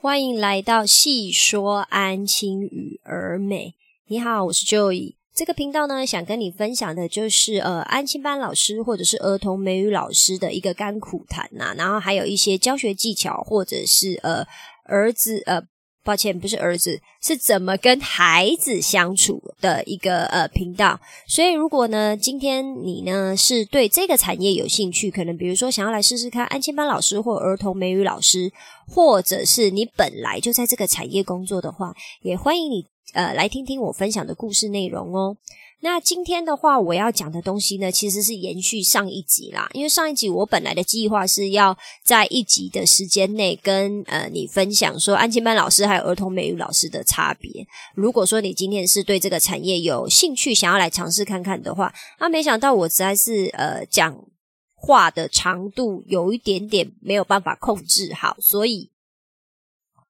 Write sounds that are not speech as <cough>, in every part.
欢迎来到细说安亲与儿美。你好，我是 Joey。这个频道呢，想跟你分享的就是呃，安亲班老师或者是儿童美语老师的一个甘苦谈呐，然后还有一些教学技巧，或者是呃，儿子呃。抱歉，不是儿子，是怎么跟孩子相处的一个呃频道。所以，如果呢，今天你呢是对这个产业有兴趣，可能比如说想要来试试看安亲班老师或儿童美语老师，或者是你本来就在这个产业工作的话，也欢迎你呃来听听我分享的故事内容哦。那今天的话，我要讲的东西呢，其实是延续上一集啦。因为上一集我本来的计划是要在一集的时间内跟呃你分享说安亲班老师还有儿童美语老师的差别。如果说你今天是对这个产业有兴趣，想要来尝试看看的话，那没想到我实在是呃讲话的长度有一点点没有办法控制好，所以。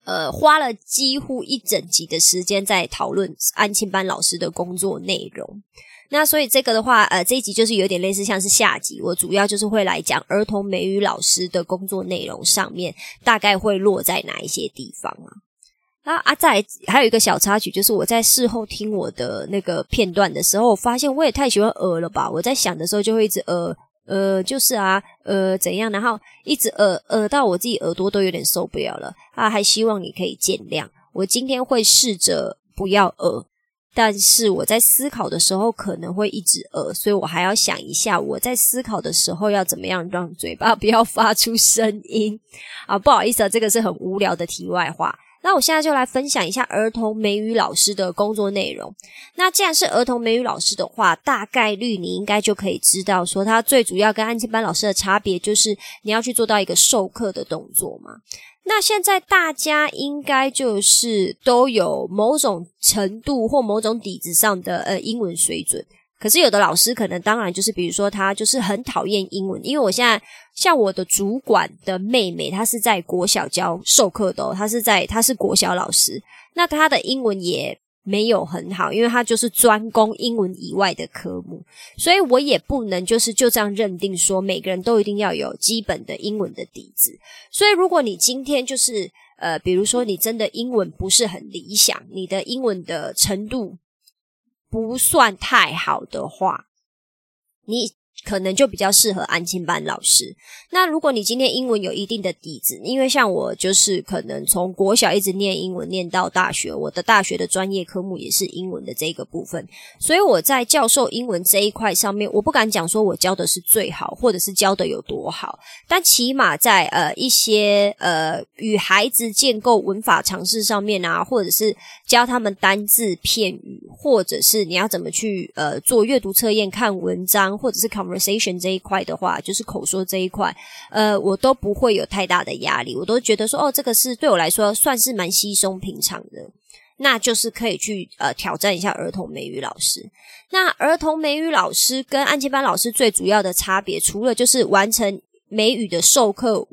呃，花了几乎一整集的时间在讨论安庆班老师的工作内容。那所以这个的话，呃，这一集就是有点类似像是下集，我主要就是会来讲儿童美语老师的工作内容上面大概会落在哪一些地方啊？啊啊，再还有一个小插曲，就是我在事后听我的那个片段的时候，我发现我也太喜欢鹅了吧？我在想的时候就会一直呃。呃，就是啊，呃，怎样？然后一直呃呃到我自己耳朵都有点受不了了啊！还希望你可以见谅。我今天会试着不要呃，但是我在思考的时候可能会一直呃，所以我还要想一下，我在思考的时候要怎么样让嘴巴不要发出声音啊！不好意思啊，这个是很无聊的题外话。那我现在就来分享一下儿童美语老师的工作内容。那既然是儿童美语老师的话，大概率你应该就可以知道，说他最主要跟安静班老师的差别就是你要去做到一个授课的动作嘛。那现在大家应该就是都有某种程度或某种底子上的呃英文水准。可是有的老师可能当然就是，比如说他就是很讨厌英文，因为我现在像我的主管的妹妹，她是在国小教授课的，她是在她是国小老师，那她的英文也没有很好，因为她就是专攻英文以外的科目，所以我也不能就是就这样认定说每个人都一定要有基本的英文的底子。所以如果你今天就是呃，比如说你真的英文不是很理想，你的英文的程度。不算太好的话，你。可能就比较适合安亲班老师。那如果你今天英文有一定的底子，因为像我就是可能从国小一直念英文念到大学，我的大学的专业科目也是英文的这个部分，所以我在教授英文这一块上面，我不敢讲说我教的是最好，或者是教的有多好，但起码在呃一些呃与孩子建构文法常识上面啊，或者是教他们单字片语，或者是你要怎么去呃做阅读测验、看文章，或者是考。Conversation 这一块的话，就是口说这一块，呃，我都不会有太大的压力，我都觉得说，哦，这个是对我来说算是蛮稀松平常的，那就是可以去呃挑战一下儿童美语老师。那儿童美语老师跟安吉班老师最主要的差别，除了就是完成美语的授课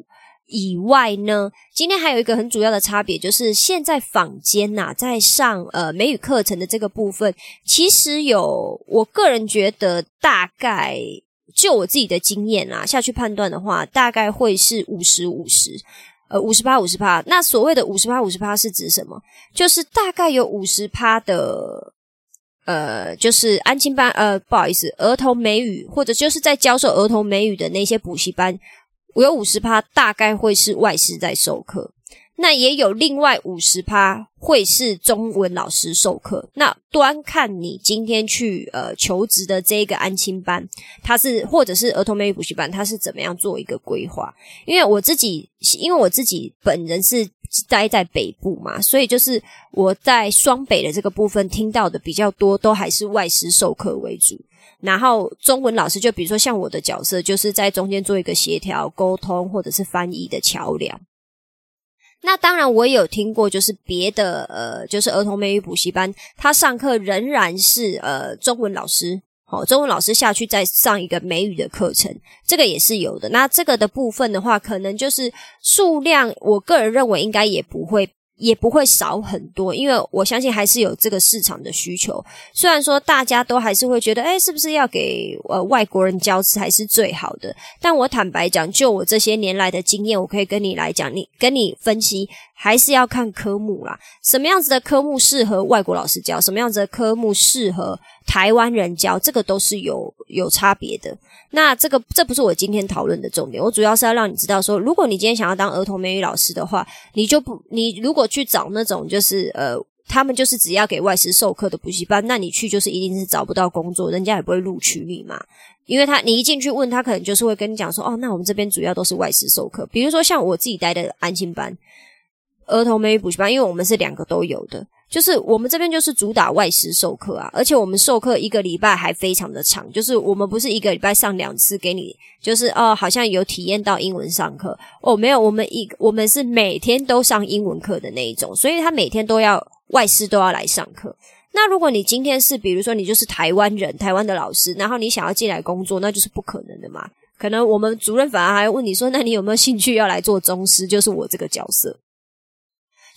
以外呢，今天还有一个很主要的差别，就是现在坊间呐，在上呃美语课程的这个部分，其实有我个人觉得大概。就我自己的经验啊，下去判断的话，大概会是五十五十，呃，五十趴五十趴。那所谓的五十趴五十趴是指什么？就是大概有五十趴的，呃，就是安亲班，呃，不好意思，儿童美语或者就是在教授儿童美语的那些补习班，我有五十趴，大概会是外师在授课。那也有另外五十趴会是中文老师授课。那端看你今天去呃求职的这个安亲班，它是或者是儿童美语补习班，它是怎么样做一个规划？因为我自己，因为我自己本人是待在北部嘛，所以就是我在双北的这个部分听到的比较多，都还是外师授课为主。然后中文老师就比如说像我的角色，就是在中间做一个协调、沟通或者是翻译的桥梁。那当然，我也有听过，就是别的呃，就是儿童美语补习班，他上课仍然是呃中文老师，好，中文老师下去再上一个美语的课程，这个也是有的。那这个的部分的话，可能就是数量，我个人认为应该也不会也不会少很多，因为我相信还是有这个市场的需求。虽然说大家都还是会觉得，哎，是不是要给呃外国人教才是最好的？但我坦白讲，就我这些年来的经验，我可以跟你来讲，你跟你分析，还是要看科目啦。什么样子的科目适合外国老师教？什么样子的科目适合台湾人教？这个都是有有差别的。那这个这不是我今天讨论的重点，我主要是要让你知道说，如果你今天想要当儿童美语老师的话，你就不你如果去找那种就是呃，他们就是只要给外师授课的补习班，那你去就是一定是找不到工作，人家也不会录取你嘛，因为他你一进去问他，可能就是会跟你讲说，哦，那我们这边主要都是外师授课，比如说像我自己待的安心班、儿童美语补习班，因为我们是两个都有的。就是我们这边就是主打外师授课啊，而且我们授课一个礼拜还非常的长，就是我们不是一个礼拜上两次给你，就是哦，好像有体验到英文上课哦，没有，我们一我们是每天都上英文课的那一种，所以他每天都要外师都要来上课。那如果你今天是比如说你就是台湾人，台湾的老师，然后你想要进来工作，那就是不可能的嘛。可能我们主任反而还问你说，那你有没有兴趣要来做中师？就是我这个角色。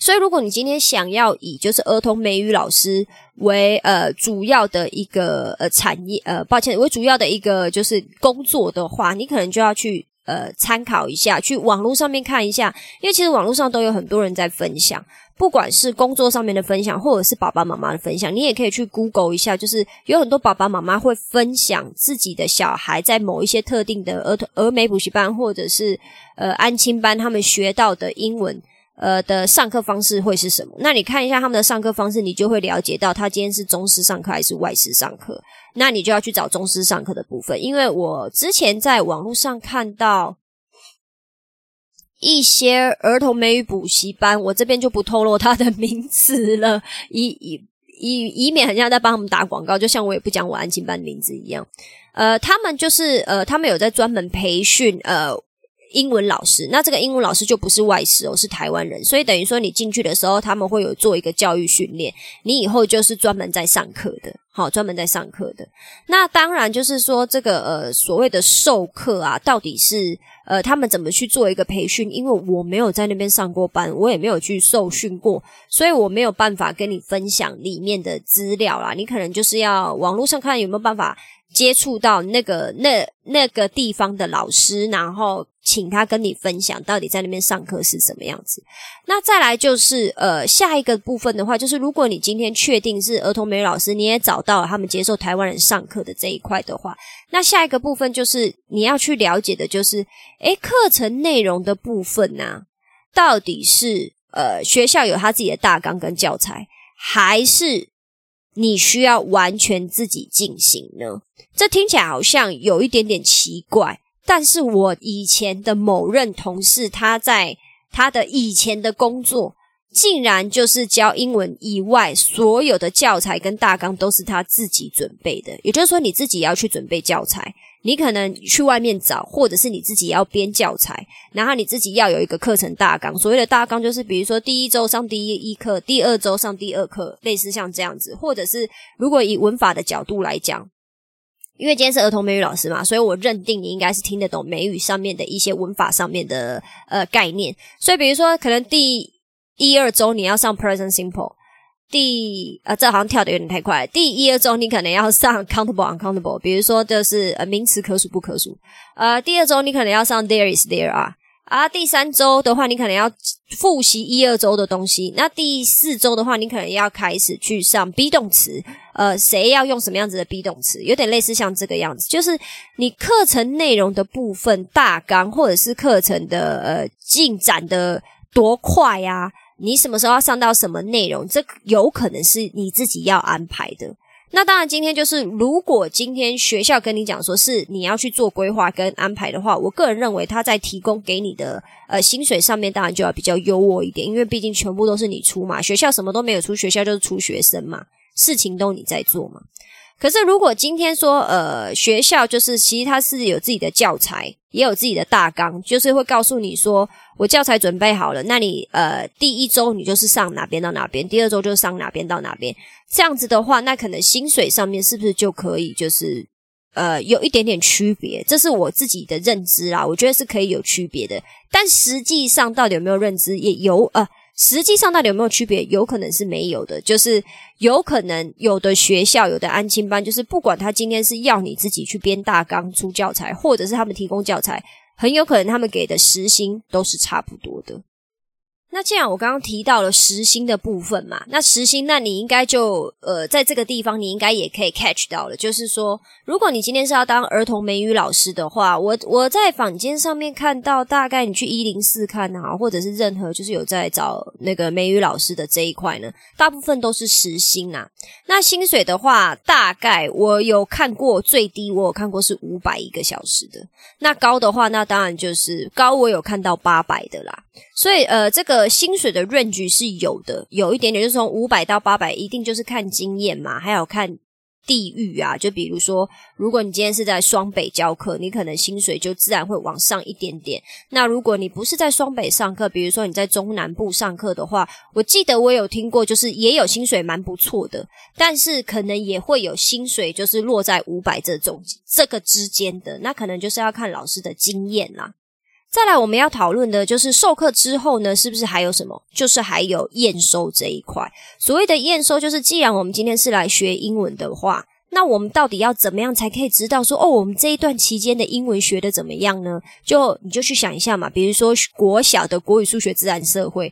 所以，如果你今天想要以就是儿童美语老师为呃主要的一个呃产业呃，抱歉为主要的一个就是工作的话，你可能就要去呃参考一下，去网络上面看一下，因为其实网络上都有很多人在分享，不管是工作上面的分享，或者是爸爸妈妈的分享，你也可以去 Google 一下，就是有很多爸爸妈妈会分享自己的小孩在某一些特定的儿童儿美补习班或者是呃安亲班，他们学到的英文。呃的上课方式会是什么？那你看一下他们的上课方式，你就会了解到他今天是中师上课还是外师上课。那你就要去找中师上课的部分，因为我之前在网络上看到一些儿童美语补习班，我这边就不透露他的名字了，以以以以免很像在帮他们打广告，就像我也不讲我安亲班名字一样。呃，他们就是呃，他们有在专门培训呃。英文老师，那这个英文老师就不是外师哦，是台湾人，所以等于说你进去的时候，他们会有做一个教育训练，你以后就是专门在上课的，好，专门在上课的。那当然就是说这个呃所谓的授课啊，到底是呃他们怎么去做一个培训？因为我没有在那边上过班，我也没有去受训过，所以我没有办法跟你分享里面的资料啦。你可能就是要网络上看有没有办法。接触到那个那那个地方的老师，然后请他跟你分享到底在那边上课是什么样子。那再来就是呃下一个部分的话，就是如果你今天确定是儿童美语老师，你也找到了他们接受台湾人上课的这一块的话，那下一个部分就是你要去了解的就是，诶，课程内容的部分呢，到底是呃学校有他自己的大纲跟教材，还是？你需要完全自己进行呢？这听起来好像有一点点奇怪。但是我以前的某任同事，他在他的以前的工作，竟然就是教英文以外所有的教材跟大纲都是他自己准备的。也就是说，你自己要去准备教材。你可能去外面找，或者是你自己要编教材，然后你自己要有一个课程大纲。所谓的大纲就是，比如说第一周上第一一课，第二周上第二课，类似像这样子。或者是如果以文法的角度来讲，因为今天是儿童美语老师嘛，所以我认定你应该是听得懂美语上面的一些文法上面的呃概念。所以比如说，可能第一二周你要上 present simple。第呃，这好像跳的有点太快。第一二周你可能要上 countable uncountable，比如说就是呃名词可数不可数。呃，第二周你可能要上 there is there are。啊，第三周的话你可能要复习一二周的东西。那第四周的话你可能要开始去上 be 动词。呃，谁要用什么样子的 be 动词？有点类似像这个样子，就是你课程内容的部分大纲，或者是课程的呃进展的多快呀？你什么时候要上到什么内容？这有可能是你自己要安排的。那当然，今天就是如果今天学校跟你讲说是你要去做规划跟安排的话，我个人认为他在提供给你的呃薪水上面，当然就要比较优渥一点，因为毕竟全部都是你出嘛。学校什么都没有出，学校就是出学生嘛，事情都你在做嘛。可是，如果今天说，呃，学校就是其实它是有自己的教材，也有自己的大纲，就是会告诉你说，我教材准备好了，那你呃第一周你就是上哪边到哪边，第二周就上哪边到哪边，这样子的话，那可能薪水上面是不是就可以就是呃有一点点区别？这是我自己的认知啦，我觉得是可以有区别的，但实际上到底有没有认知，也有呃。实际上到底有没有区别？有可能是没有的，就是有可能有的学校有的安亲班，就是不管他今天是要你自己去编大纲出教材，或者是他们提供教材，很有可能他们给的时薪都是差不多的。那既然我刚刚提到了时薪的部分嘛，那时薪，那你应该就呃，在这个地方你应该也可以 catch 到了，就是说，如果你今天是要当儿童美语老师的话，我我在坊间上面看到，大概你去一零四看啊，或者是任何就是有在找那个美语老师的这一块呢，大部分都是时薪啊。那薪水的话，大概我有看过最低，我有看过是五百一个小时的，那高的话，那当然就是高，我有看到八百的啦。所以呃，这个。薪水的 range 是有的，有一点点，就是从五百到八百，一定就是看经验嘛，还有看地域啊。就比如说，如果你今天是在双北教课，你可能薪水就自然会往上一点点。那如果你不是在双北上课，比如说你在中南部上课的话，我记得我有听过，就是也有薪水蛮不错的，但是可能也会有薪水就是落在五百这种这个之间的，那可能就是要看老师的经验啦。再来，我们要讨论的就是授课之后呢，是不是还有什么？就是还有验收这一块。所谓的验收，就是既然我们今天是来学英文的话，那我们到底要怎么样才可以知道说，哦，我们这一段期间的英文学的怎么样呢？就你就去想一下嘛，比如说国小的国语、数学、自然、社会，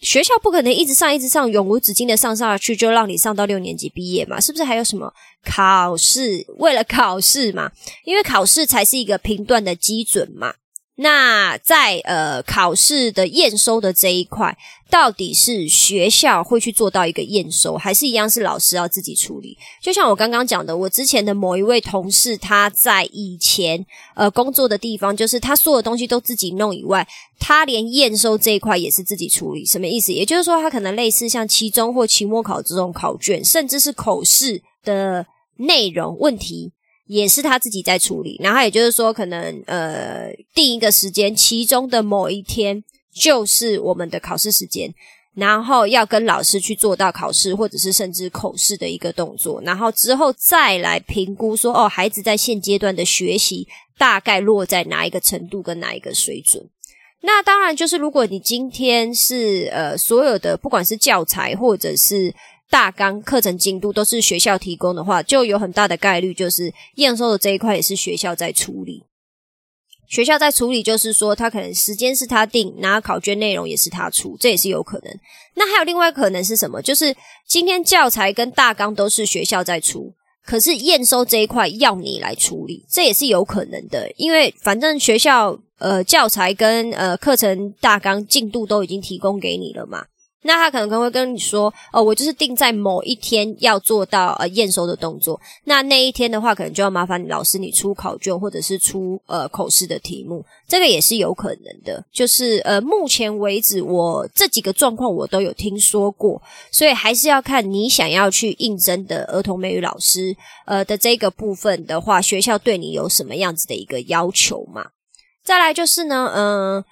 学校不可能一直上、一直上，永无止境的上上去，就让你上到六年级毕业嘛？是不是还有什么考试？为了考试嘛，因为考试才是一个评断的基准嘛。那在呃考试的验收的这一块，到底是学校会去做到一个验收，还是一样是老师要自己处理？就像我刚刚讲的，我之前的某一位同事，他在以前呃工作的地方，就是他所有东西都自己弄以外，他连验收这一块也是自己处理。什么意思？也就是说，他可能类似像期中或期末考这种考卷，甚至是口试的内容问题。也是他自己在处理，然后也就是说，可能呃定一个时间，其中的某一天就是我们的考试时间，然后要跟老师去做到考试，或者是甚至口试的一个动作，然后之后再来评估说，哦，孩子在现阶段的学习大概落在哪一个程度跟哪一个水准。那当然就是，如果你今天是呃所有的不管是教材或者是。大纲课程进度都是学校提供的话，就有很大的概率就是验收的这一块也是学校在处理。学校在处理，就是说他可能时间是他定，然后考卷内容也是他出，这也是有可能。那还有另外可能是什么？就是今天教材跟大纲都是学校在出，可是验收这一块要你来处理，这也是有可能的。因为反正学校呃教材跟呃课程大纲进度都已经提供给你了嘛。那他可能可能会跟你说，哦，我就是定在某一天要做到呃验收的动作。那那一天的话，可能就要麻烦老师你出考卷或者是出呃口试的题目，这个也是有可能的。就是呃，目前为止我这几个状况我都有听说过，所以还是要看你想要去应征的儿童美语老师呃的这个部分的话，学校对你有什么样子的一个要求嘛？再来就是呢，嗯。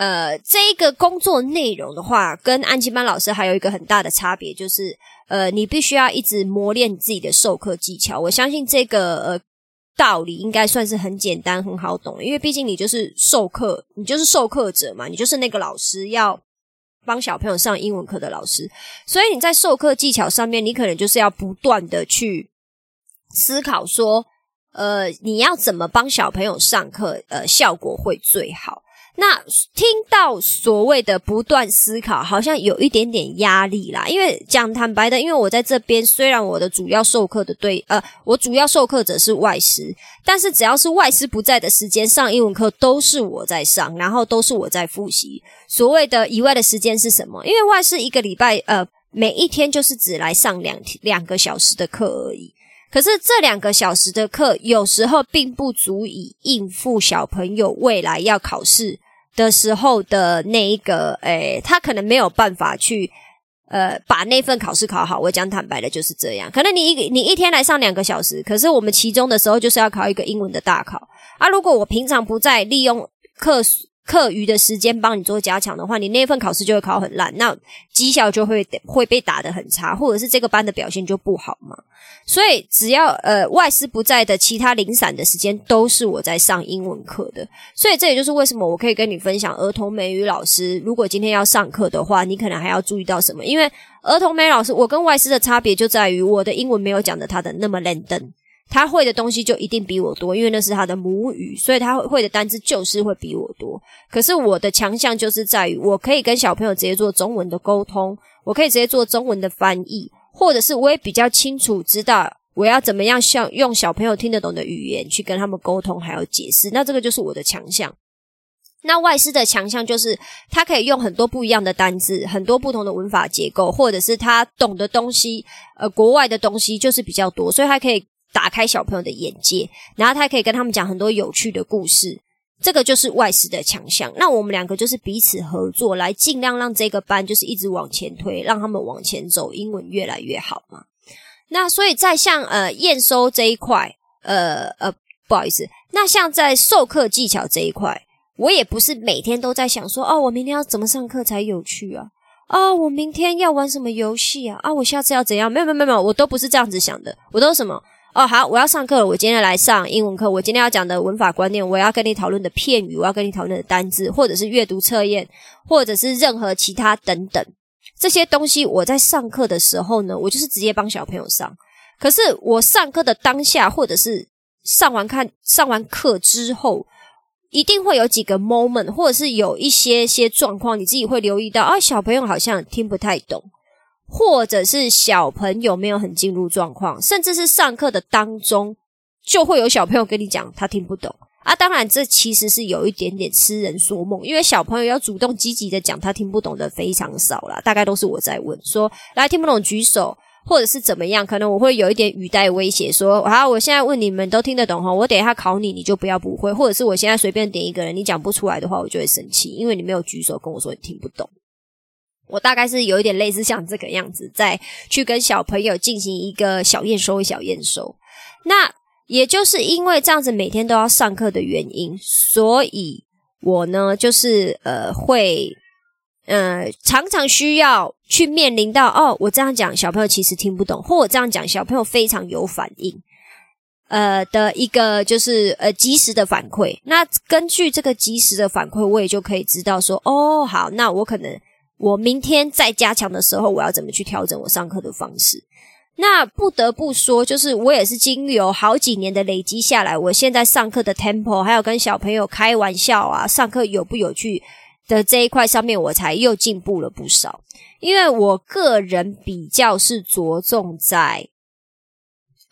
呃这个工作内容的话，跟安琪班老师还有一个很大的差别，就是呃，你必须要一直磨练自己的授课技巧。我相信这个呃道理应该算是很简单、很好懂，因为毕竟你就是授课，你就是授课者嘛，你就是那个老师要帮小朋友上英文课的老师，所以你在授课技巧上面，你可能就是要不断的去思考说，呃，你要怎么帮小朋友上课，呃，效果会最好。那听到所谓的不断思考，好像有一点点压力啦。因为讲坦白的，因为我在这边，虽然我的主要授课的对，呃，我主要授课者是外师，但是只要是外师不在的时间上英文课，都是我在上，然后都是我在复习。所谓的以外的时间是什么？因为外师一个礼拜，呃，每一天就是只来上两两个小时的课而已。可是这两个小时的课，有时候并不足以应付小朋友未来要考试。的时候的那一个，诶，他可能没有办法去，呃，把那份考试考好。我讲坦白的就是这样。可能你一你一天来上两个小时，可是我们期中的时候就是要考一个英文的大考啊。如果我平常不在利用课课余的时间帮你做加强的话，你那份考试就会考很烂，那绩效就会会被打得很差，或者是这个班的表现就不好嘛。所以只要呃外师不在的其他零散的时间，都是我在上英文课的。所以这也就是为什么我可以跟你分享，儿童美语老师如果今天要上课的话，你可能还要注意到什么？因为儿童美老师，我跟外师的差别就在于我的英文没有讲的他的那么认真。他会的东西就一定比我多，因为那是他的母语，所以他会的单词就是会比我多。可是我的强项就是在于，我可以跟小朋友直接做中文的沟通，我可以直接做中文的翻译，或者是我也比较清楚知道我要怎么样像用小朋友听得懂的语言去跟他们沟通，还有解释。那这个就是我的强项。那外师的强项就是他可以用很多不一样的单字，很多不同的文法结构，或者是他懂的东西，呃，国外的东西就是比较多，所以他可以。打开小朋友的眼界，然后他可以跟他们讲很多有趣的故事，这个就是外师的强项。那我们两个就是彼此合作，来尽量让这个班就是一直往前推，让他们往前走，英文越来越好嘛。那所以在像呃验收这一块，呃呃不好意思，那像在授课技巧这一块，我也不是每天都在想说，哦，我明天要怎么上课才有趣啊？啊，我明天要玩什么游戏啊？啊，我下次要怎样？没有没有没有，我都不是这样子想的，我都是什么？哦，好，我要上课了。我今天来上英文课。我今天要讲的文法观念，我要跟你讨论的片语，我要跟你讨论的单字，或者是阅读测验，或者是任何其他等等这些东西。我在上课的时候呢，我就是直接帮小朋友上。可是我上课的当下，或者是上完看上完课之后，一定会有几个 moment，或者是有一些些状况，你自己会留意到啊，小朋友好像听不太懂。或者是小朋友没有很进入状况，甚至是上课的当中，就会有小朋友跟你讲他听不懂啊。当然，这其实是有一点点痴人说梦，因为小朋友要主动积极的讲他听不懂的非常少啦，大概都是我在问说来听不懂举手，或者是怎么样，可能我会有一点语带威胁说啊，我现在问你们都听得懂哈，我等一下考你，你就不要不会，或者是我现在随便点一个人，你讲不出来的话，我就会生气，因为你没有举手跟我说你听不懂。我大概是有一点类似像这个样子，在去跟小朋友进行一个小验收、小验收。那也就是因为这样子每天都要上课的原因，所以我呢就是呃会呃常常需要去面临到哦，我这样讲小朋友其实听不懂，或我这样讲小朋友非常有反应，呃的一个就是呃及时的反馈。那根据这个及时的反馈，我也就可以知道说哦，好，那我可能。我明天再加强的时候，我要怎么去调整我上课的方式？那不得不说，就是我也是经由好几年的累积下来，我现在上课的 tempo，还有跟小朋友开玩笑啊，上课有不有趣的这一块上面，我才又进步了不少。因为我个人比较是着重在，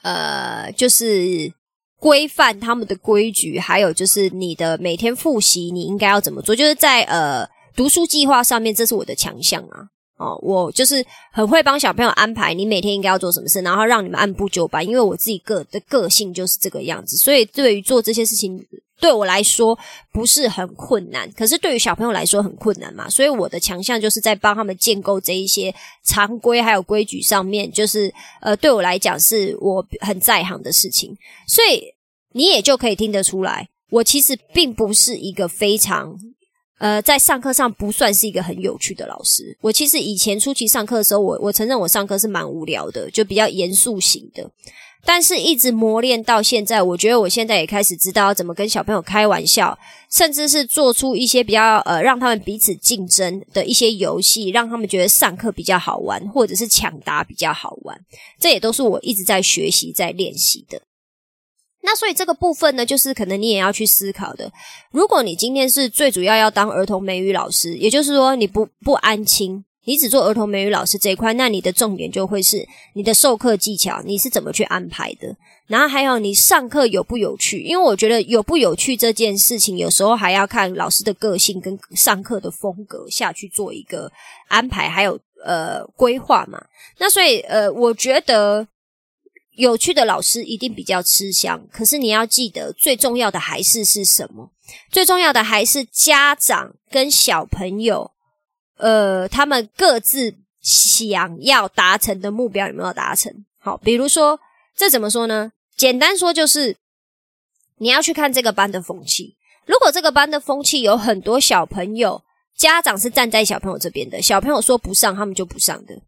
呃，就是规范他们的规矩，还有就是你的每天复习你应该要怎么做，就是在呃。读书计划上面，这是我的强项啊！哦，我就是很会帮小朋友安排你每天应该要做什么事，然后让你们按部就班。因为我自己个的个性就是这个样子，所以对于做这些事情，对我来说不是很困难。可是对于小朋友来说很困难嘛，所以我的强项就是在帮他们建构这一些常规还有规矩上面，就是呃，对我来讲是我很在行的事情。所以你也就可以听得出来，我其实并不是一个非常。呃，在上课上不算是一个很有趣的老师。我其实以前初期上课的时候，我我承认我上课是蛮无聊的，就比较严肃型的。但是一直磨练到现在，我觉得我现在也开始知道怎么跟小朋友开玩笑，甚至是做出一些比较呃让他们彼此竞争的一些游戏，让他们觉得上课比较好玩，或者是抢答比较好玩。这也都是我一直在学习、在练习的。那所以这个部分呢，就是可能你也要去思考的。如果你今天是最主要要当儿童美语老师，也就是说你不不安亲，你只做儿童美语老师这一块，那你的重点就会是你的授课技巧，你是怎么去安排的？然后还有你上课有不有趣？因为我觉得有不有趣这件事情，有时候还要看老师的个性跟上课的风格下去做一个安排，还有呃规划嘛。那所以呃，我觉得。有趣的老师一定比较吃香，可是你要记得，最重要的还是是什么？最重要的还是家长跟小朋友，呃，他们各自想要达成的目标有没有达成？好，比如说，这怎么说呢？简单说就是，你要去看这个班的风气。如果这个班的风气有很多小朋友，家长是站在小朋友这边的，小朋友说不上，他们就不上的，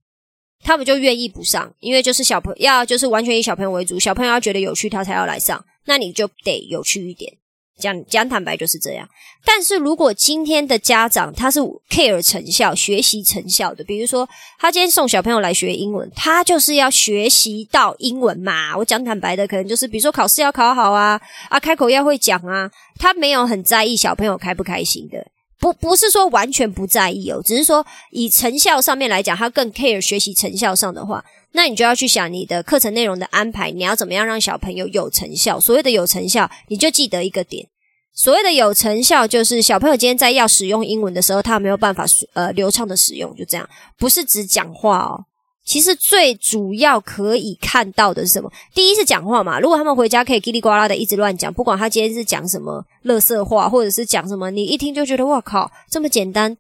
他们就愿意不上，因为就是小朋友要就是完全以小朋友为主，小朋友要觉得有趣，他才要来上，那你就得有趣一点。讲讲坦白就是这样，但是如果今天的家长他是 care 成效、学习成效的，比如说他今天送小朋友来学英文，他就是要学习到英文嘛。我讲坦白的，可能就是比如说考试要考好啊，啊开口要会讲啊，他没有很在意小朋友开不开心的，不不是说完全不在意哦，只是说以成效上面来讲，他更 care 学习成效上的话。那你就要去想你的课程内容的安排，你要怎么样让小朋友有成效？所谓的有成效，你就记得一个点，所谓的有成效，就是小朋友今天在要使用英文的时候，他没有办法呃流畅的使用，就这样，不是只讲话哦。其实最主要可以看到的是什么？第一是讲话嘛，如果他们回家可以叽里呱啦的一直乱讲，不管他今天是讲什么乐色话，或者是讲什么，你一听就觉得哇靠，这么简单。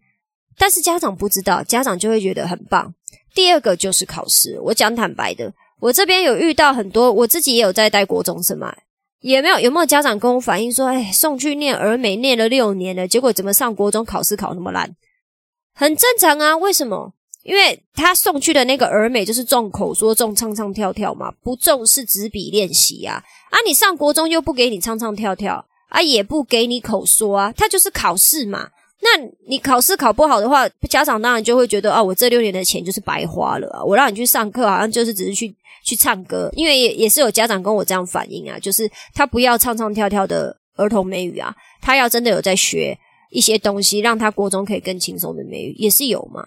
但是家长不知道，家长就会觉得很棒。第二个就是考试，我讲坦白的，我这边有遇到很多，我自己也有在带国中生嘛，也没有有没有家长跟我反映说，哎，送去念儿美念了六年了，结果怎么上国中考试考那么烂？很正常啊，为什么？因为他送去的那个儿美就是重口说、重唱唱跳跳嘛，不重视纸笔练习啊。啊，你上国中又不给你唱唱跳跳啊，也不给你口说啊，他就是考试嘛。那你考试考不好的话，家长当然就会觉得啊，我这六年的钱就是白花了啊！我让你去上课，好像就是只是去去唱歌，因为也也是有家长跟我这样反映啊，就是他不要唱唱跳跳的儿童美语啊，他要真的有在学一些东西，让他国中可以更轻松的美语也是有嘛。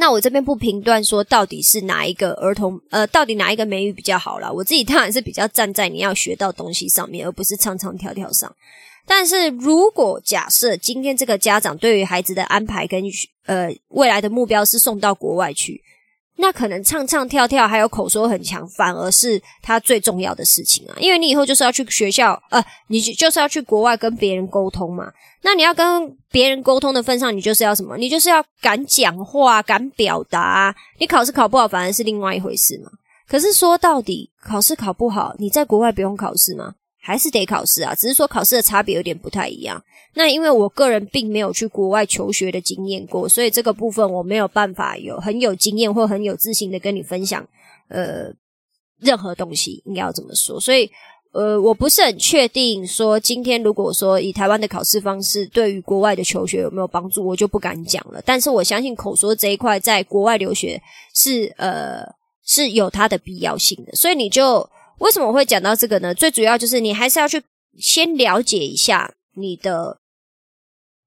那我这边不评断说到底是哪一个儿童呃，到底哪一个美语比较好啦，我自己当然是比较站在你要学到东西上面，而不是唱唱跳跳上。但是如果假设今天这个家长对于孩子的安排跟呃未来的目标是送到国外去，那可能唱唱跳跳还有口说很强，反而是他最重要的事情啊！因为你以后就是要去学校，呃，你就是要去国外跟别人沟通嘛。那你要跟别人沟通的份上，你就是要什么？你就是要敢讲话、敢表达。你考试考不好，反而是另外一回事嘛。可是说到底，考试考不好，你在国外不用考试吗？还是得考试啊，只是说考试的差别有点不太一样。那因为我个人并没有去国外求学的经验过，所以这个部分我没有办法有很有经验或很有自信的跟你分享。呃，任何东西应该要怎么说？所以，呃，我不是很确定说今天如果说以台湾的考试方式对于国外的求学有没有帮助，我就不敢讲了。但是我相信口说这一块在国外留学是呃是有它的必要性的，所以你就。为什么我会讲到这个呢？最主要就是你还是要去先了解一下你的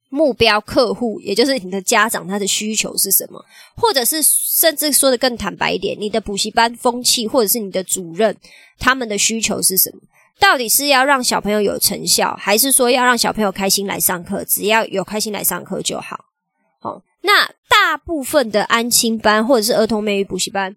目标客户，也就是你的家长他的需求是什么，或者是甚至说的更坦白一点，你的补习班风气，或者是你的主任他们的需求是什么？到底是要让小朋友有成效，还是说要让小朋友开心来上课？只要有开心来上课就好。好，那大部分的安亲班或者是儿童美语补习班。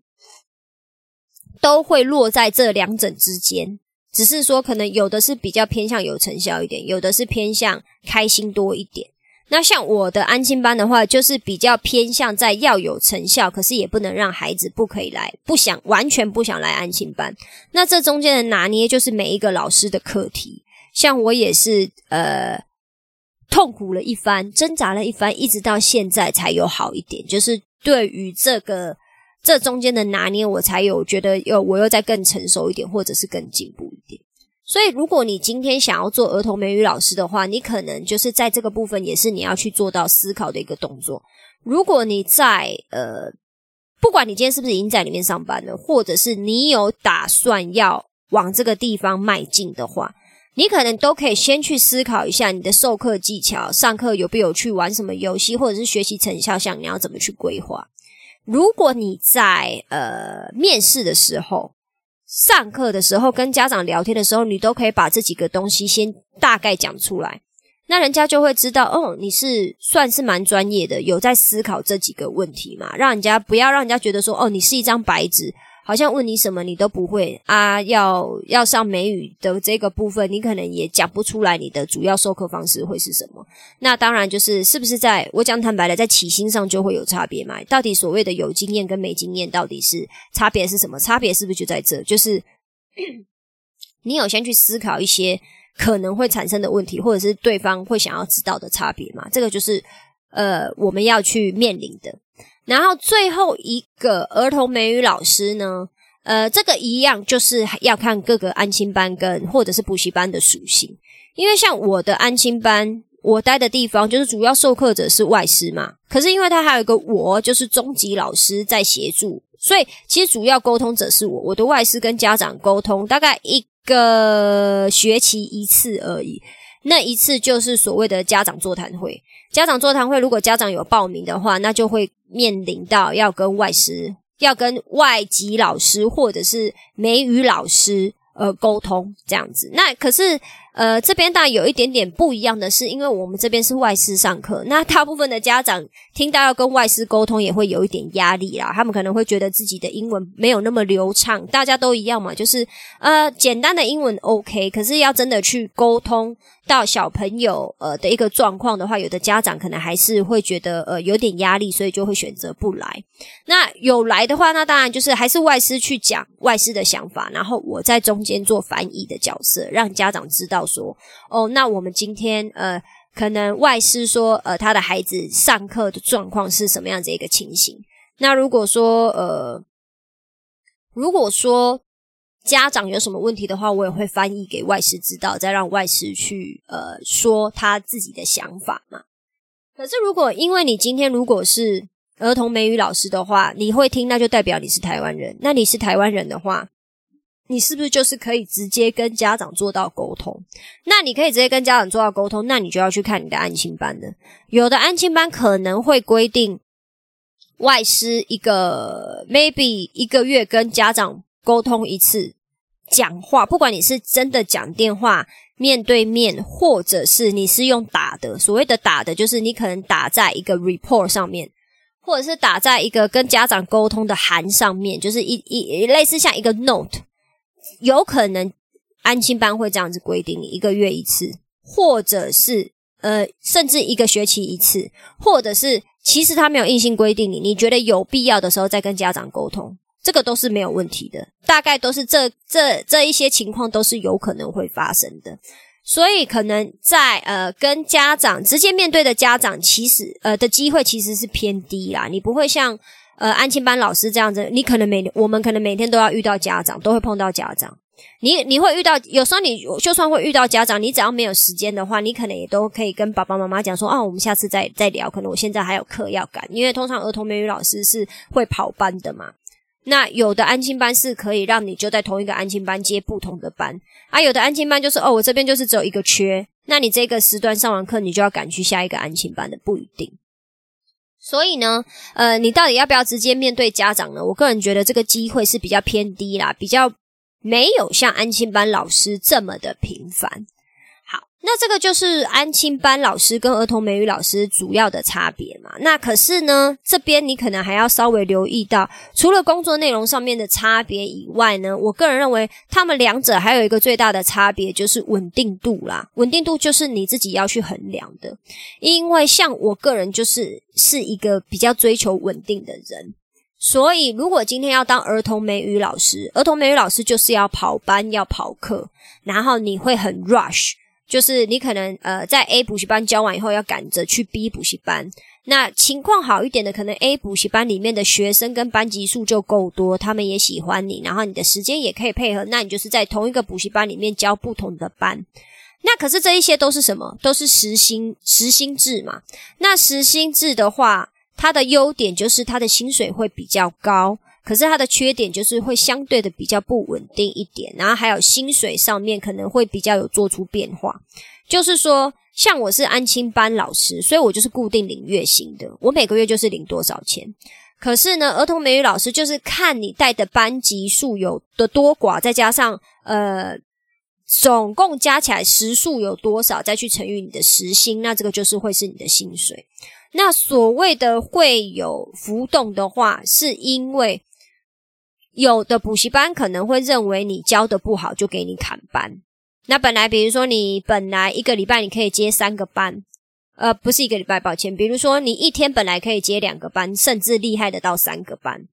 都会落在这两者之间，只是说可能有的是比较偏向有成效一点，有的是偏向开心多一点。那像我的安心班的话，就是比较偏向在要有成效，可是也不能让孩子不可以来，不想完全不想来安心班。那这中间的拿捏，就是每一个老师的课题。像我也是呃痛苦了一番，挣扎了一番，一直到现在才有好一点。就是对于这个。这中间的拿捏，我才有觉得，又我又再更成熟一点，或者是更进步一点。所以，如果你今天想要做儿童美语老师的话，你可能就是在这个部分，也是你要去做到思考的一个动作。如果你在呃，不管你今天是不是已经在里面上班了，或者是你有打算要往这个地方迈进的话，你可能都可以先去思考一下你的授课技巧，上课有没有去玩什么游戏，或者是学习成效上你要怎么去规划。如果你在呃面试的时候、上课的时候、跟家长聊天的时候，你都可以把这几个东西先大概讲出来，那人家就会知道哦，你是算是蛮专业的，有在思考这几个问题嘛，让人家不要让人家觉得说哦，你是一张白纸。好像问你什么你都不会啊！要要上美语的这个部分，你可能也讲不出来。你的主要授课方式会是什么？那当然就是是不是在我讲坦白的，在起薪上就会有差别嘛？到底所谓的有经验跟没经验，到底是差别是什么？差别是不是就在这？就是 <coughs> 你有先去思考一些可能会产生的问题，或者是对方会想要知道的差别嘛？这个就是呃我们要去面临的。然后最后一个儿童美语老师呢，呃，这个一样就是要看各个安亲班跟或者是补习班的属性，因为像我的安亲班，我待的地方就是主要授课者是外师嘛，可是因为他还有一个我，就是中级老师在协助，所以其实主要沟通者是我，我的外师跟家长沟通大概一个学期一次而已，那一次就是所谓的家长座谈会。家长座谈会，如果家长有报名的话，那就会面临到要跟外师、要跟外籍老师或者是美语老师呃沟通这样子。那可是。呃，这边当然有一点点不一样的是，因为我们这边是外师上课，那大部分的家长听到要跟外师沟通，也会有一点压力啦。他们可能会觉得自己的英文没有那么流畅，大家都一样嘛，就是呃简单的英文 OK，可是要真的去沟通到小朋友呃的一个状况的话，有的家长可能还是会觉得呃有点压力，所以就会选择不来。那有来的话，那当然就是还是外师去讲外师的想法，然后我在中间做翻译的角色，让家长知道。说哦，那我们今天呃，可能外师说呃，他的孩子上课的状况是什么样子一个情形？那如果说呃，如果说家长有什么问题的话，我也会翻译给外师知道，再让外师去呃说他自己的想法嘛。可是如果因为你今天如果是儿童美语老师的话，你会听，那就代表你是台湾人。那你是台湾人的话。你是不是就是可以直接跟家长做到沟通？那你可以直接跟家长做到沟通，那你就要去看你的安亲班的。有的安亲班可能会规定外师一个 maybe 一个月跟家长沟通一次讲话，不管你是真的讲电话面对面，或者是你是用打的。所谓的打的，就是你可能打在一个 report 上面，或者是打在一个跟家长沟通的函上面，就是一一类似像一个 note。有可能安亲班会这样子规定你一个月一次，或者是呃，甚至一个学期一次，或者是其实他没有硬性规定你，你觉得有必要的时候再跟家长沟通，这个都是没有问题的。大概都是这这这一些情况都是有可能会发生的，所以可能在呃跟家长直接面对的家长，其实呃的机会其实是偏低啦，你不会像。呃，安亲班老师这样子，你可能每我们可能每天都要遇到家长，都会碰到家长。你你会遇到，有时候你就算会遇到家长，你只要没有时间的话，你可能也都可以跟爸爸妈妈讲说啊，我们下次再再聊。可能我现在还有课要赶，因为通常儿童美语老师是会跑班的嘛。那有的安亲班是可以让你就在同一个安亲班接不同的班，啊，有的安亲班就是哦，我这边就是只有一个缺，那你这个时段上完课，你就要赶去下一个安亲班的，不一定。所以呢，呃，你到底要不要直接面对家长呢？我个人觉得这个机会是比较偏低啦，比较没有像安心班老师这么的频繁。那这个就是安亲班老师跟儿童美语老师主要的差别嘛？那可是呢，这边你可能还要稍微留意到，除了工作内容上面的差别以外呢，我个人认为他们两者还有一个最大的差别就是稳定度啦。稳定度就是你自己要去衡量的，因为像我个人就是是一个比较追求稳定的人，所以如果今天要当儿童美语老师，儿童美语老师就是要跑班要跑课，然后你会很 rush。就是你可能呃在 A 补习班教完以后要赶着去 B 补习班，那情况好一点的，可能 A 补习班里面的学生跟班级数就够多，他们也喜欢你，然后你的时间也可以配合，那你就是在同一个补习班里面教不同的班。那可是这一些都是什么？都是实薪实薪制嘛。那实薪制的话，它的优点就是它的薪水会比较高。可是它的缺点就是会相对的比较不稳定一点，然后还有薪水上面可能会比较有做出变化。就是说，像我是安亲班老师，所以我就是固定领月薪的，我每个月就是领多少钱。可是呢，儿童美语老师就是看你带的班级数有的多寡，再加上呃总共加起来时数有多少，再去乘以你的时薪，那这个就是会是你的薪水。那所谓的会有浮动的话，是因为。有的补习班可能会认为你教的不好，就给你砍班。那本来，比如说你本来一个礼拜你可以接三个班，呃，不是一个礼拜，抱歉。比如说你一天本来可以接两个班，甚至厉害的到三个班，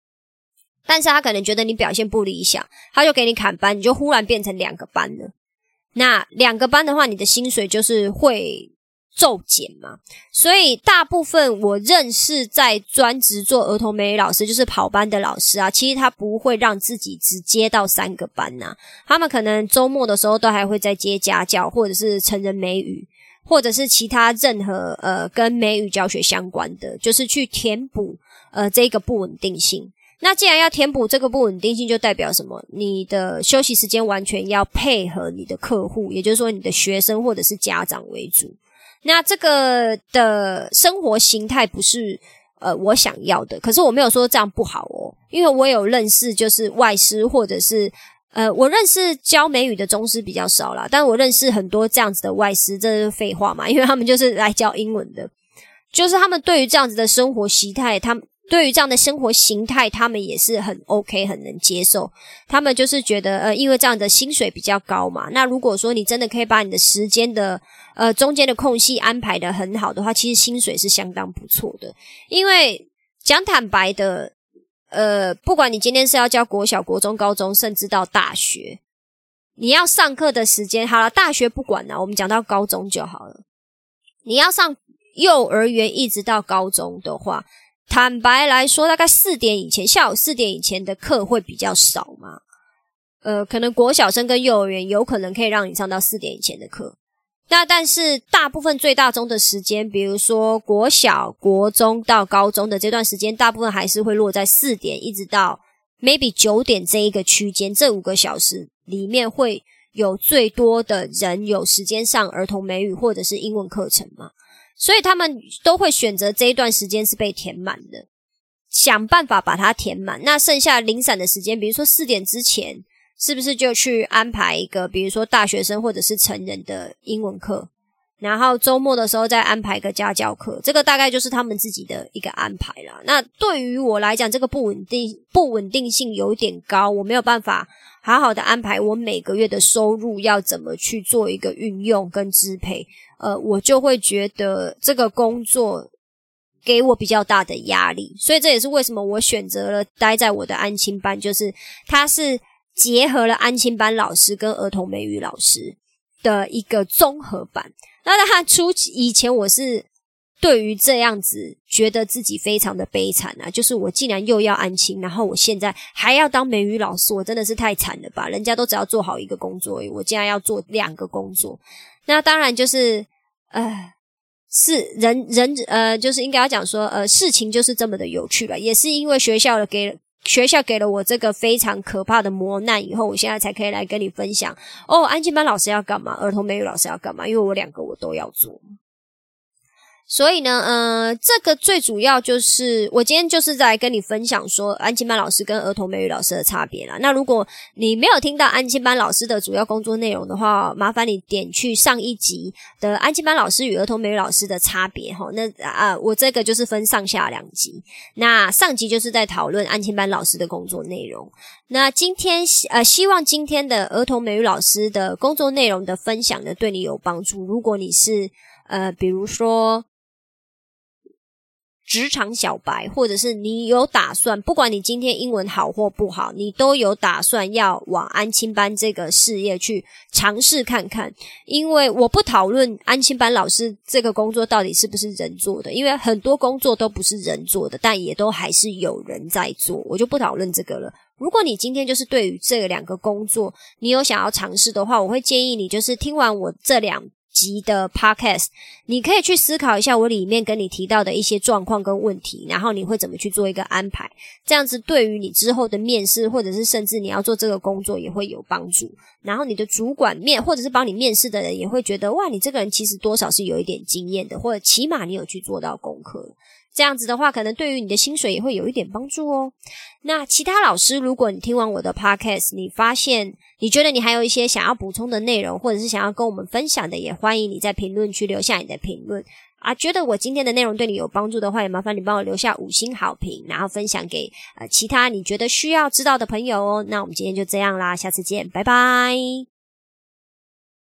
但是他可能觉得你表现不理想，他就给你砍班，你就忽然变成两个班了。那两个班的话，你的薪水就是会骤减嘛。所以大部分我认识在专职做儿童美语老师，就是跑班的老师啊，其实他不会让自己只接到三个班呐。他们可能周末的时候都还会再接家教，或者是成人美语，或者是其他任何呃跟美语教学相关的，就是去填补呃这个不稳定性。那既然要填补这个不稳定性，就代表什么？你的休息时间完全要配合你的客户，也就是说你的学生或者是家长为主。那这个的生活形态不是呃我想要的，可是我没有说这样不好哦，因为我有认识就是外师或者是呃我认识教美语的宗师比较少啦，但我认识很多这样子的外师，这是废话嘛，因为他们就是来教英文的，就是他们对于这样子的生活习态，他们。对于这样的生活形态，他们也是很 OK，很能接受。他们就是觉得，呃，因为这样的薪水比较高嘛。那如果说你真的可以把你的时间的呃中间的空隙安排的很好的话，其实薪水是相当不错的。因为讲坦白的，呃，不管你今天是要教国小、国中、高中，甚至到大学，你要上课的时间好了，大学不管了，我们讲到高中就好了。你要上幼儿园一直到高中的话。坦白来说，大概四点以前，下午四点以前的课会比较少嘛。呃，可能国小生跟幼儿园有可能可以让你上到四点以前的课。那但是大部分最大中的时间，比如说国小、国中到高中的这段时间，大部分还是会落在四点一直到 maybe 九点这一个区间。这五个小时里面会有最多的人有时间上儿童美语或者是英文课程嘛。所以他们都会选择这一段时间是被填满的，想办法把它填满。那剩下零散的时间，比如说四点之前，是不是就去安排一个，比如说大学生或者是成人的英文课？然后周末的时候再安排一个家教课，这个大概就是他们自己的一个安排了。那对于我来讲，这个不稳定、不稳定性有点高，我没有办法好好的安排我每个月的收入要怎么去做一个运用跟支配。呃，我就会觉得这个工作给我比较大的压力，所以这也是为什么我选择了待在我的安亲班，就是它是结合了安亲班老师跟儿童美语老师的一个综合版。那他初以前我是对于这样子觉得自己非常的悲惨啊，就是我竟然又要安亲，然后我现在还要当美语老师，我真的是太惨了吧？人家都只要做好一个工作，我竟然要做两个工作。那当然就是，呃，是人人呃，就是应该要讲说，呃，事情就是这么的有趣了。也是因为学校的给学校给了我这个非常可怕的磨难以后，我现在才可以来跟你分享。哦，安静班老师要干嘛？儿童美语老师要干嘛？因为我两个我都要做。所以呢，呃，这个最主要就是我今天就是在跟你分享说安亲班老师跟儿童美语老师的差别啦。那如果你没有听到安亲班老师的主要工作内容的话，麻烦你点去上一集的安亲班老师与儿童美语老师的差别哈。那啊，我这个就是分上下两集。那上集就是在讨论安亲班老师的工作内容。那今天呃，希望今天的儿童美语老师的工作内容的分享呢，对你有帮助。如果你是呃，比如说。职场小白，或者是你有打算，不管你今天英文好或不好，你都有打算要往安亲班这个事业去尝试看看。因为我不讨论安亲班老师这个工作到底是不是人做的，因为很多工作都不是人做的，但也都还是有人在做，我就不讨论这个了。如果你今天就是对于这两个工作你有想要尝试的话，我会建议你就是听完我这两。级的 podcast，你可以去思考一下我里面跟你提到的一些状况跟问题，然后你会怎么去做一个安排？这样子对于你之后的面试，或者是甚至你要做这个工作也会有帮助。然后你的主管面，或者是帮你面试的人也会觉得，哇，你这个人其实多少是有一点经验的，或者起码你有去做到功课。这样子的话，可能对于你的薪水也会有一点帮助哦。那其他老师，如果你听完我的 podcast，你发现你觉得你还有一些想要补充的内容，或者是想要跟我们分享的，也欢迎你在评论区留下你的评论啊。觉得我今天的内容对你有帮助的话，也麻烦你帮我留下五星好评，然后分享给呃其他你觉得需要知道的朋友哦。那我们今天就这样啦，下次见，拜拜。